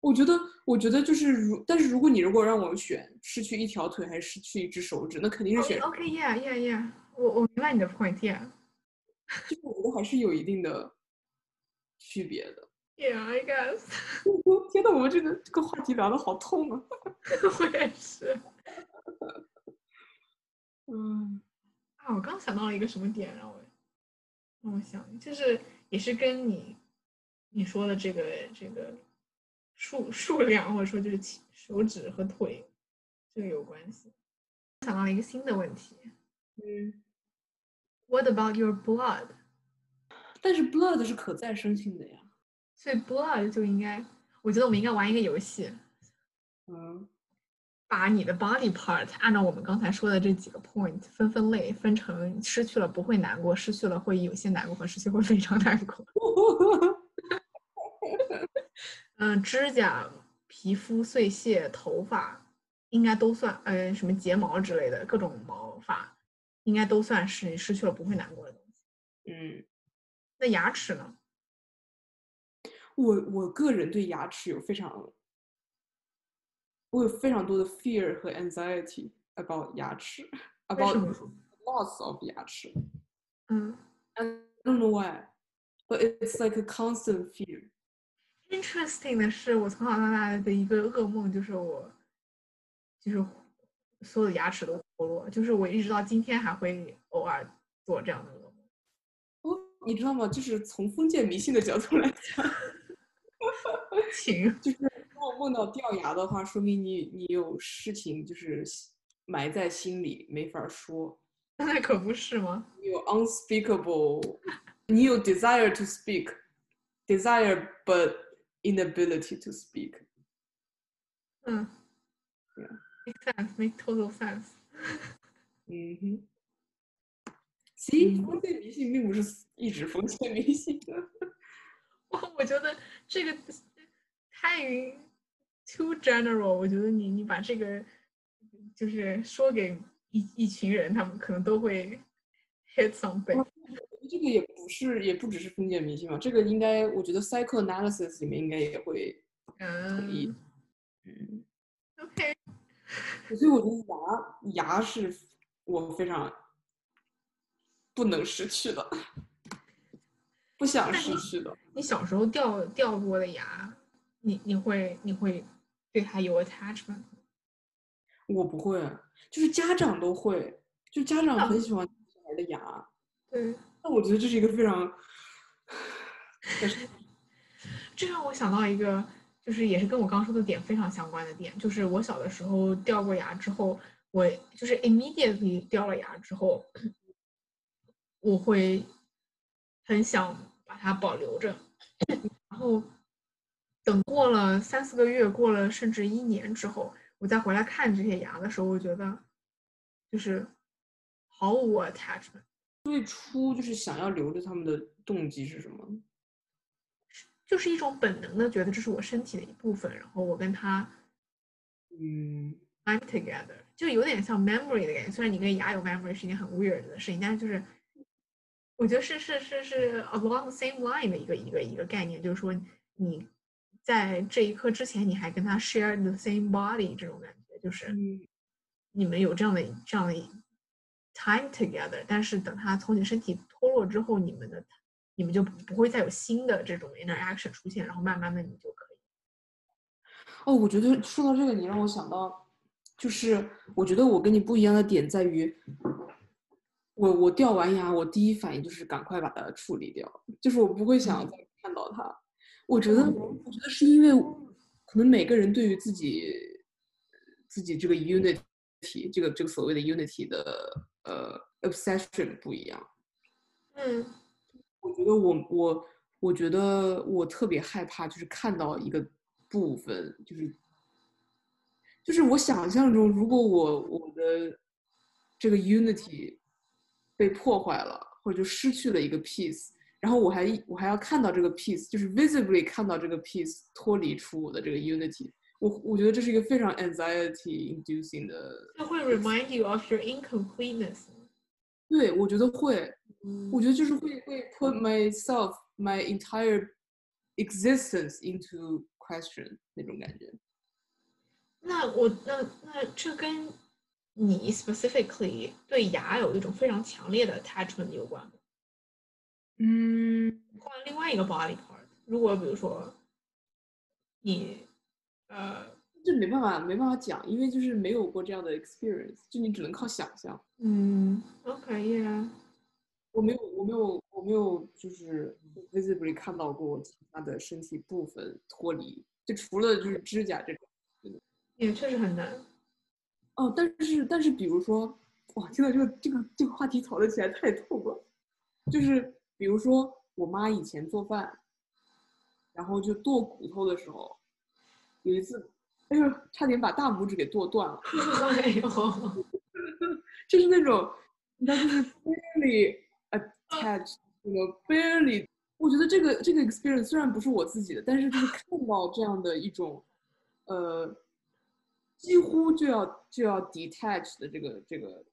[SPEAKER 1] 我觉得，我觉得就是如，但是如果你如果让我选失去一条腿还是失去一只手指，那肯定是选
[SPEAKER 2] ，OK yeah yeah yeah，我我明白你的 point yeah
[SPEAKER 1] 就是我觉得还是有一定的区别的。
[SPEAKER 2] yeah I guess
[SPEAKER 1] 天呐，我们这个这个话题聊的好痛啊！
[SPEAKER 2] 我也是
[SPEAKER 1] 嗯
[SPEAKER 2] 啊，我刚想到了一个什么点让我让我想，就是也是跟你你说的这个这个数数量或者说就是手指和腿这个有关系。想到了一个新的问题
[SPEAKER 1] 嗯
[SPEAKER 2] ，，What about your blood？
[SPEAKER 1] 但是 blood 是可再生性的呀。
[SPEAKER 2] 所以 blood 就应该，我觉得我们应该玩一个游戏，
[SPEAKER 1] 嗯
[SPEAKER 2] 把你的 body part 按照我们刚才说的这几个 point 分分类，分成失去了不会难过，失去了会有些难过和失去会非常难过。嗯，指甲、皮肤碎屑、头发应该都算，呃，什么睫毛之类的各种毛发，应该都算是你失去了不会难过的东西。
[SPEAKER 1] 嗯，
[SPEAKER 2] 那牙齿呢？
[SPEAKER 1] 我我个人对牙齿有非常，我有非常多的 fear 和 anxiety about 牙齿，about loss of 牙齿。
[SPEAKER 2] 嗯
[SPEAKER 1] I don't know why, but it's like a constant fear.
[SPEAKER 2] ，interesting 的是，我从小到大的一个噩梦就是我就是所有的牙齿都脱落，就是我一直到今天还会偶尔做这样的噩梦。
[SPEAKER 1] 哦，你知道吗？就是从封建迷信的角度来讲，
[SPEAKER 2] 请
[SPEAKER 1] 就是如果梦到掉牙的话，说明你你有事情就是埋在心里没法说，
[SPEAKER 2] 那可不是吗？
[SPEAKER 1] 你有 unspeakable，你有 desire to speak，desire but inability to speak。
[SPEAKER 2] 嗯
[SPEAKER 1] Yeah.
[SPEAKER 2] make sense, make total sense。
[SPEAKER 1] 嗯哼。See，
[SPEAKER 2] 嗯
[SPEAKER 1] 封建迷信并不是一直封建迷信的。
[SPEAKER 2] 我我觉得这个太 too general，我觉得你你把这个就是说给一一群人，他们可能都会 hit something。
[SPEAKER 1] 这个也不是，也不只是封建迷信嘛，这个应该，我觉得 psychoanalysis 里面应该也会同意。
[SPEAKER 2] 嗯
[SPEAKER 1] 嗯
[SPEAKER 2] ，，OK，
[SPEAKER 1] 所以我觉得牙牙是我非常不能失去的，不想失去的。
[SPEAKER 2] 你小时候掉掉过的牙，你你会你会对它有 attachment 吗？
[SPEAKER 1] 我不会，就是家长都会，就家长
[SPEAKER 2] 啊
[SPEAKER 1] 很喜欢小孩的牙，
[SPEAKER 2] 对，
[SPEAKER 1] 但我觉得这是一个非常，
[SPEAKER 2] 这让我想到一个，就是也是跟我刚说的点非常相关的点，就是我小的时候掉过牙之后，我就是 immediately 掉了牙之后，我会很想把它保留着，然后等过了三四个月，过了甚至一年之后，我再回来看这些牙的时候，我觉得就是毫无 attachment。
[SPEAKER 1] 最初就是想要留着他们的动机是什么？
[SPEAKER 2] 就是一种本能的觉得这是我身体的一部分，然后我跟他
[SPEAKER 1] 嗯
[SPEAKER 2] ，I'm together，就有点像 memory 的感觉。虽然你跟牙有 memory 是一件很 weird 的事情，但是就是我觉得是是是是 along the same line 的一个一个一个概念，就是说你在这一刻之前你还跟他 share the same body 这种感觉，就是
[SPEAKER 1] 嗯
[SPEAKER 2] 你们有这样的这样的 time together，但是等他从你身体脱落之后，你们的你们就不不会再有新的这种 interaction 出现，然后慢慢的你就可以。
[SPEAKER 1] 哦，我觉得说到这个，你让我想到，就是我觉得我跟你不一样的点在于，我我掉完牙，我第一反应就是赶快把它处理掉，就是我不会想再看到它。我觉得，我觉得是因为可能每个人对于自己自己这个 unity 这个这个所谓的 unity 的呃 obsession 不一样。
[SPEAKER 2] 嗯
[SPEAKER 1] 我觉得我我我觉得我特别害怕，就是看到一个部分，就是就是我想象中，如果我我的这个 unity 被破坏了，或者就失去了一个 piece，然后我还我还要看到这个 piece，就是 visibly 看到这个 piece 脱离出我的这个 unity，我我觉得这是一个非常 anxiety inducing 的，
[SPEAKER 2] 就会 remind you of your incompleteness。
[SPEAKER 1] 对我觉得会，
[SPEAKER 2] 嗯
[SPEAKER 1] 我觉得就是会会 put myself my entire existence into question 那种感觉。
[SPEAKER 2] 那我那那这跟你 specifically 对牙有一种非常强烈的 attachment 有关吗？
[SPEAKER 1] 嗯，
[SPEAKER 2] 换另外一个 body part，如果比如说你 呃
[SPEAKER 1] 这没办法没办法讲，因为就是没有过这样的 experience，就你只能靠想象。
[SPEAKER 2] 嗯 OK yeah
[SPEAKER 1] 我没有我没有我没有就是 visibly 看到过其他的身体部分脱离，就除了就是指甲这种。
[SPEAKER 2] 也确实很难。
[SPEAKER 1] 哦，但是但是比如说，哇，听到这个这个这个话题讨论起来太痛了。就是比如说我妈以前做饭，然后就剁骨头的时候，有一次，哎呦，差点把大拇指给剁断了。
[SPEAKER 2] 哎呦，
[SPEAKER 1] 就是那种，你知道，就是 barely attached，那个 barely。我觉得这个这个 experience 虽然不是我自己的，但是就是看到这样的一种，呃，几乎就要就要 detach 的这个这个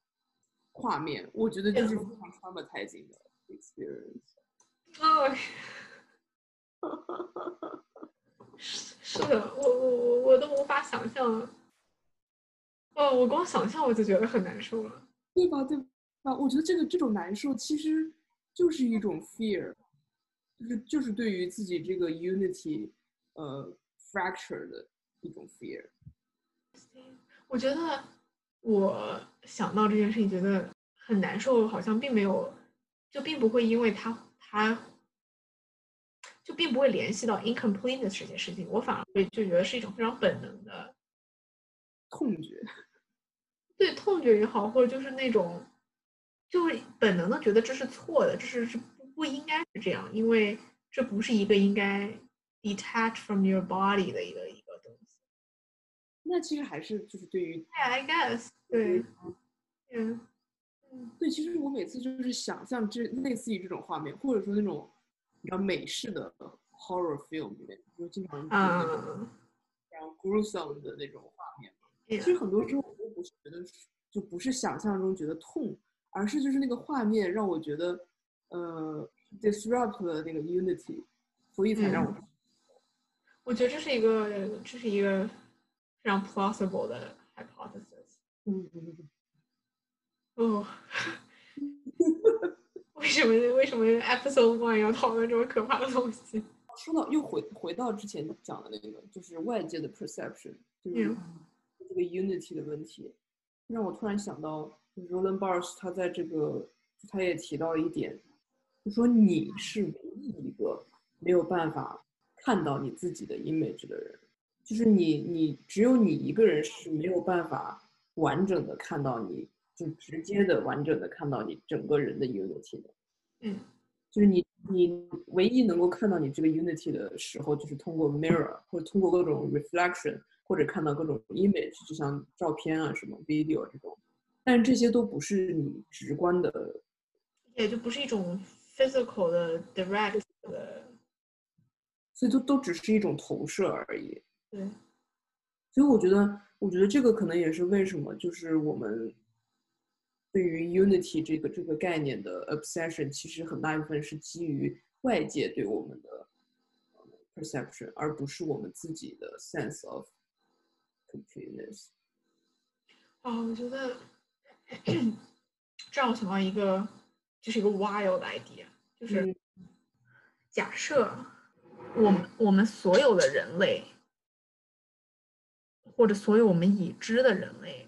[SPEAKER 1] 画面，我觉得就是非常 traumatizing 的 experience。
[SPEAKER 2] 哎，是是的，我我我我都无法想象。哦，我光想象我就觉得很难受了。
[SPEAKER 1] 对吧？对吧？我觉得这个这种难受其实就是一种 fear，就是就是对于自己这个 unity 呃 fracture 的一种 fear。
[SPEAKER 2] 我我觉得我想到这件事情，觉得很难受，好像并没有，就并不会因为他他，就并不会联系到 incompleteness 这件事情，我反而会就觉得是一种非常本能的
[SPEAKER 1] 痛觉。
[SPEAKER 2] 对痛觉也好，或者就是那种，就是本能的觉得这是错的，这是是不不应该是这样，因为这不是一个应该 detach from your body 的一个一个东西。
[SPEAKER 1] 那其实还是就是对于
[SPEAKER 2] I guess 对，嗯嗯
[SPEAKER 1] 对，其实我每次就是想象这类似于这种画面，或者说那种比较美式的 horror film 里面，就经常有那种
[SPEAKER 2] 啊
[SPEAKER 1] 比较 gruesome 的那种画面嘛。其实很多时候我都不是觉得，就不是想象中觉得痛，而是就是那个画面让我觉得，呃，disrupt 了那个 unity，所以才让我、
[SPEAKER 2] 我觉得这是一个这是一个非常 plausible 的 hypothesis。
[SPEAKER 1] 嗯嗯嗯。
[SPEAKER 2] 哦，为什么为什么 episode one 要讨论这么可怕的东西？
[SPEAKER 1] 说到又回回到之前讲的那个，就是外界的 perception，就是
[SPEAKER 2] 嗯
[SPEAKER 1] 这个 unity 的问题，让我突然想到就是 Roland Barthes 他在这个他也提到了一点，就说你是唯一一个没有办法看到你自己的 image 的人，就是你你只有你一个人是没有办法完整的看到你，就直接的完整的看到你整个人的 unity 的。
[SPEAKER 2] 嗯
[SPEAKER 1] 就是你你唯一能够看到你这个 unity 的时候，就是通过 mirror 或者通过各种 reflection，或者看到各种 image，就像照片啊什么 video 这种，但是这些都不是你直观的，
[SPEAKER 2] 也就不是一种 physical 的 direct 的，
[SPEAKER 1] 所以都都只是一种投射而已。
[SPEAKER 2] 对，
[SPEAKER 1] 所以我觉得，我觉得这个可能也是为什么，就是我们对于 unity 这个这个概念的 obsession，其实很大一部分是基于外界对我们的呃 perception，而不是我们自己的 sense of completeness。
[SPEAKER 2] 啊，我觉得这让我想到一个，就是一个 wild idea，就是
[SPEAKER 1] 嗯
[SPEAKER 2] 假设我们我们所有的人类，或者所有我们已知的人类，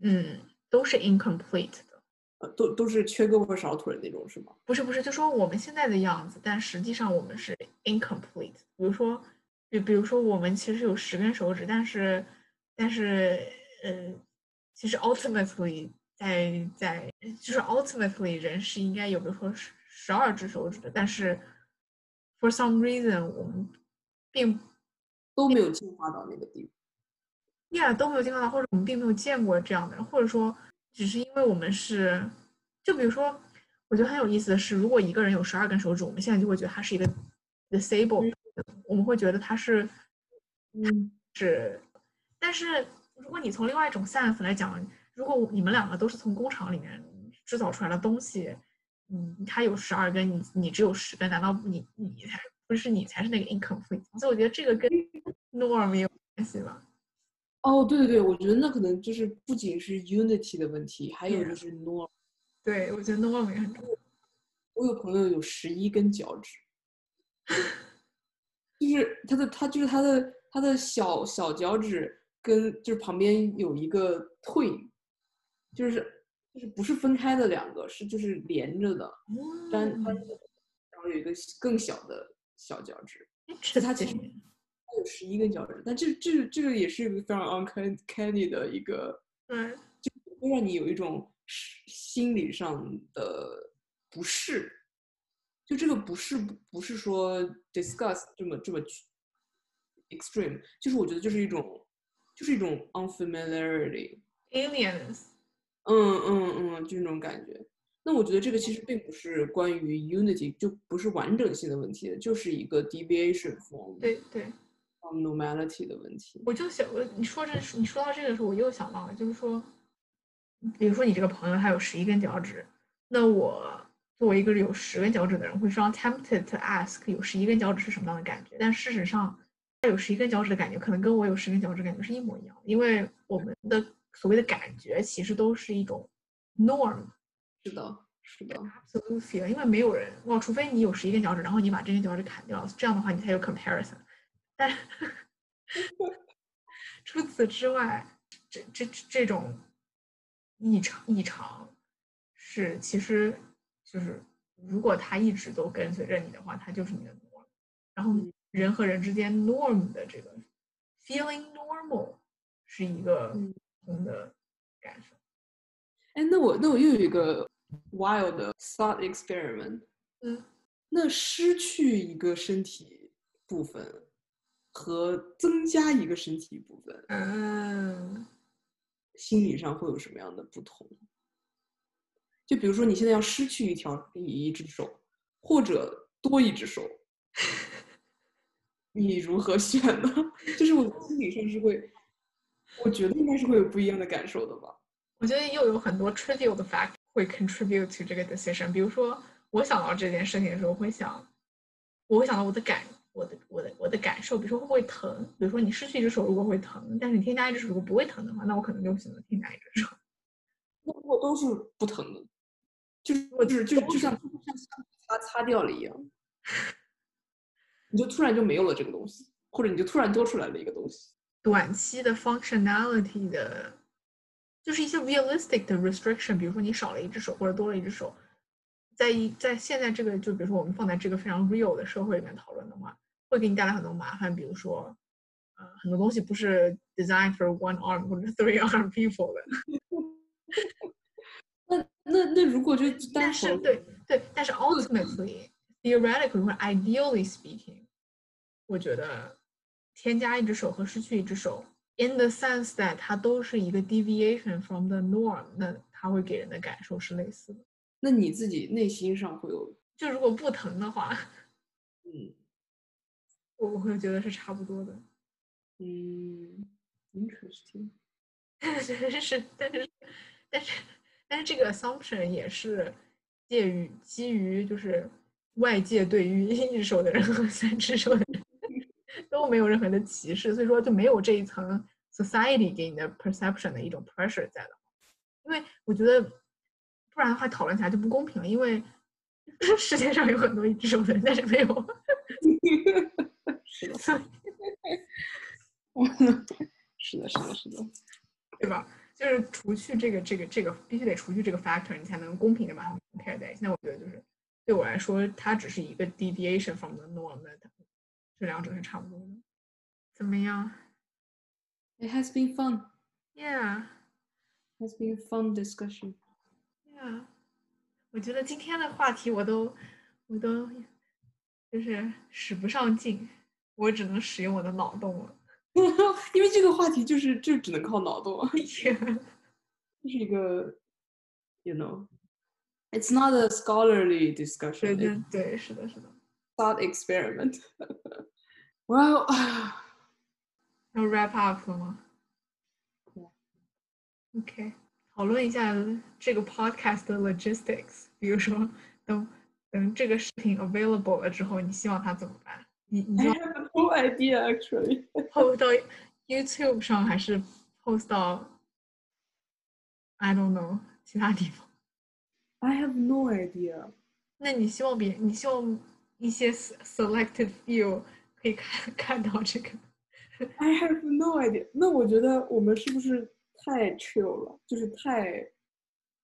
[SPEAKER 2] 嗯，都是 incomplete 的。
[SPEAKER 1] 呃，都都是缺胳膊少腿那种，是吗？
[SPEAKER 2] 不是不是，就说我们现在的样子，但实际上我们是 incomplete。比如说，比比如说我们其实有十根手指，但是但是呃，其实 ultimately 在在就是 ultimately 人是应该有比如说十十二只手指的，但是 for some reason 我们并
[SPEAKER 1] 都没有进化到那个地步。
[SPEAKER 2] Yeah 都没有见到，或者我们并没有见过这样的人，或者说只是因为我们是，就比如说，我觉得很有意思的是，如果一个人有十二根手指，我们现在就会觉得他是一个 disabled，、我们会觉得他是
[SPEAKER 1] 嗯，
[SPEAKER 2] 是，但是如果你从另外一种 sense 来讲，如果你们两个都是从工厂里面制造出来的东西，嗯，他有十二根，你你只有十根，难道你你才不是你才是那个 incomplete？所以我觉得这个跟 norm 有关系吧。
[SPEAKER 1] 哦，对对对，我觉得那可能就是不仅是 unity 的问题，还有就是 norm。
[SPEAKER 2] 对，我觉得 norm 也很重要。
[SPEAKER 1] 我有朋友有十一根脚趾，就是他的他就是他的他的小小脚趾跟就是旁边有一个 twin，就是就是不是分开的两个，是就是连着的，粘
[SPEAKER 2] 嗯
[SPEAKER 1] 粘着，然后有一个更小的小脚趾，所以它其实
[SPEAKER 2] Interesting
[SPEAKER 1] 它有十一根脚趾，但这这这个也是一个非常 uncanny 的一个，
[SPEAKER 2] 对，
[SPEAKER 1] 会让你有一种是心理上的不适。就这个不是不不是说 discuss 这么这么 extreme，就是我觉得就是一种就是一种
[SPEAKER 2] unfamiliarity，aliens
[SPEAKER 1] 嗯嗯嗯，就那种感觉。那我觉得这个其实并不是关于 unity，就不是完整性的问题，就是一个 deviation from
[SPEAKER 2] 对对
[SPEAKER 1] normality 的问题。
[SPEAKER 2] 我就想，我你说这你说到这个的时候，我又想到了，就是说，比如说你这个朋友他有十一根脚趾，那我作为一个有十根脚趾的人，会非常 tempted to ask 有十一根脚趾是什么样的感觉？但事实上，他有十一根脚趾的感觉，可能跟我有十根脚趾感觉是一模一样的，因为我们的所谓的感觉其实都是一种 norm
[SPEAKER 1] 是的，是的
[SPEAKER 2] ，absolute fear，因为没有人哇，除非你有十一根脚趾，然后你把这根脚趾砍掉，这样的话你才有 comparison。但 除此之外，这这这种异常异常是其实就是如果他一直都跟随着你的话，他就是你的 norm。然后人和人之间 norm 的这个 feeling normal 是一个
[SPEAKER 1] 嗯
[SPEAKER 2] 不同的感受。
[SPEAKER 1] 哎，那我那我又有一个 wild 的 thought experiment。
[SPEAKER 2] 嗯，
[SPEAKER 1] 那失去一个身体部分和增加一个身体部分，
[SPEAKER 2] 嗯
[SPEAKER 1] 心理上会有什么样的不同？就比如说，你现在要失去一条一一只手，或者多一只手，你如何选呢？就是我心理上是会，我觉得应该是会有不一样的感受的吧。
[SPEAKER 2] 我觉得又有很多 trivial 的 fact 会 contribute to 这个 decision。比如说，我想到这件事情的时候，我会想，我会想到我的感，我的我的我的感受，比如说会不会疼？比如说你失去一只手如果会疼，但是你添加一只手如果不会疼的话，那我可能就选择添加一只手。
[SPEAKER 1] 如果都是不疼的，就是就是就是就像就像擦擦掉了一样，你就突然就没有了这个东西，或者你就突然多出来了一个东西。
[SPEAKER 2] 短期的 functionality 的，就是一些 realistic 的 restriction，比如说你少了一只手或者多了一只手，在一在现在这个就比如说我们放在这个非常 real 的社会里面讨论的话，会给你带来很多麻烦，比如说，呃，很多东西不是 designed for one arm 或者 three arm people 的，
[SPEAKER 1] 那那那如果就
[SPEAKER 2] 但是对对，但是 ultimately theoretically 或者 ideally speaking，我觉得添加一只手和失去一只手，in the sense that 它都是一个 deviation from the norm，那它会给人的感受是类似的。
[SPEAKER 1] 那你自己内心上会有
[SPEAKER 2] 就如果不疼的话，
[SPEAKER 1] 嗯
[SPEAKER 2] 我我会觉得是差不多的。
[SPEAKER 1] 嗯 interesting
[SPEAKER 2] 但是是但是但是但是这个 assumption 也是介于基于就是外界对于一只手的人和三只手的人都没有任何的歧视，所以说就没有这一层 society 给你的 perception 的一种 pressure 在的。因为我觉得不然的话讨论起来就不公平了，因为 世界上有很多一只手的人，但是没有，
[SPEAKER 1] 是的是的 是的是的
[SPEAKER 2] 对吧？就是除去这个这个这个必须得除去这个 factor，你才能公平的把它们 compare 在一起。那我觉得就是对我来说，它只是一个 deviation from the norm，这两者是差不多的。怎么样
[SPEAKER 1] It has been
[SPEAKER 2] fun？Yeah,
[SPEAKER 1] has been fun discussion
[SPEAKER 2] yeah。我觉得今天的话题我都我都就是使不上劲，我只能使用我的脑洞了。
[SPEAKER 1] 因为这个话题就是就只能靠脑洞，啊
[SPEAKER 2] 天
[SPEAKER 1] 就是一个，you know，it's not a scholarly discussion,
[SPEAKER 2] 对
[SPEAKER 1] it's
[SPEAKER 2] 对，是的，是的。
[SPEAKER 1] thought experiment. well,
[SPEAKER 2] 要 wrap up 了吗 OK，讨论一下这个 podcast 的 logistics，比如说等等这个视频 available 了之后，你希望它怎么办？你你就
[SPEAKER 1] have no idea actually.
[SPEAKER 2] post 到 YouTube 上，还是 post 到 I don't know 其他地方？
[SPEAKER 1] I have no idea.
[SPEAKER 2] 那你希望别你希望一些 se- selected few 可以看看到这个？
[SPEAKER 1] I have no idea. 那我觉得我们是不是太 chill 了？就是太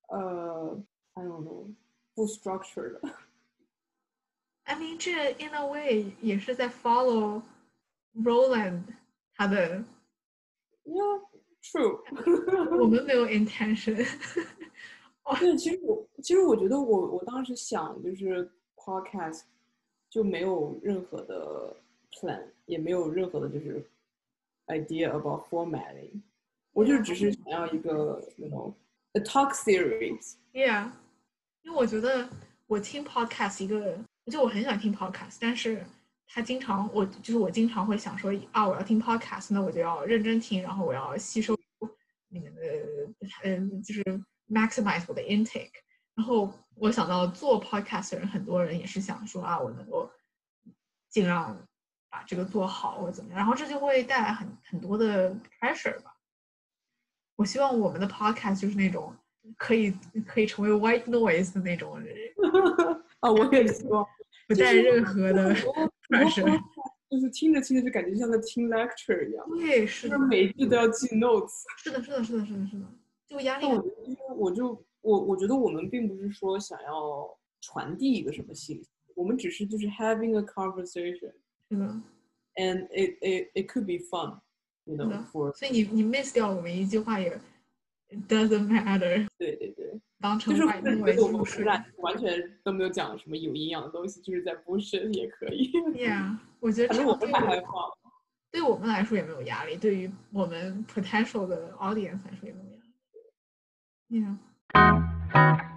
[SPEAKER 1] 呃，I don't know，不 structured 了。
[SPEAKER 2] I mean，这 in a way 也是在 follow Roland 他的，
[SPEAKER 1] Yeah, true.
[SPEAKER 2] 我们没有 intention。
[SPEAKER 1] 对，其实我其实我觉得我我当时想就是 podcast 就没有任何的 plan，也没有任何的就是 idea about formatting，我就只是想要一个 you know a talk series。
[SPEAKER 2] Yeah，因为我觉得我听 podcast 一个， 就我很喜欢听 podcast，但是他经常我就是我经常会想说啊，我要听 podcast，那我就要认真听，然后我要吸收里面的嗯，就是 maximize 我的 intake。然后我想到做 podcast 的人，很多人也是想说啊，我能够尽量把这个做好或者怎么样，然后这就会带来很很多的 pressure 吧。我希望我们的 podcast 就是那种可以可以成为 white noise 的那种人，
[SPEAKER 1] 啊，我也希望。
[SPEAKER 2] 不带任何的
[SPEAKER 1] 很多很多
[SPEAKER 2] pressure。
[SPEAKER 1] 就是听着听着就感觉像在听 lecture 一样，
[SPEAKER 2] 对，是的，
[SPEAKER 1] 就是每一句都要记 notes。
[SPEAKER 2] 是的，是的，是的，是的，是的，就压力
[SPEAKER 1] 我觉得，因为我就我我觉得我们并不是说想要传递一个什么信息，我们只是就是 having a conversation
[SPEAKER 2] 是的。
[SPEAKER 1] and it it it could be fun, you know for
[SPEAKER 2] 所以你你 miss 掉了我们一句话也 it doesn't matter，
[SPEAKER 1] 对对对，
[SPEAKER 2] 当成
[SPEAKER 1] 就是
[SPEAKER 2] 百听为
[SPEAKER 1] 我完全都没有讲什么有营养的东西，就是在 bullshit 也可以，
[SPEAKER 2] Yeah，我觉得
[SPEAKER 1] 我们
[SPEAKER 2] 这样对我们来说也没有压力，对于我们 potential 的 audience 来说也没有压力。Yeah。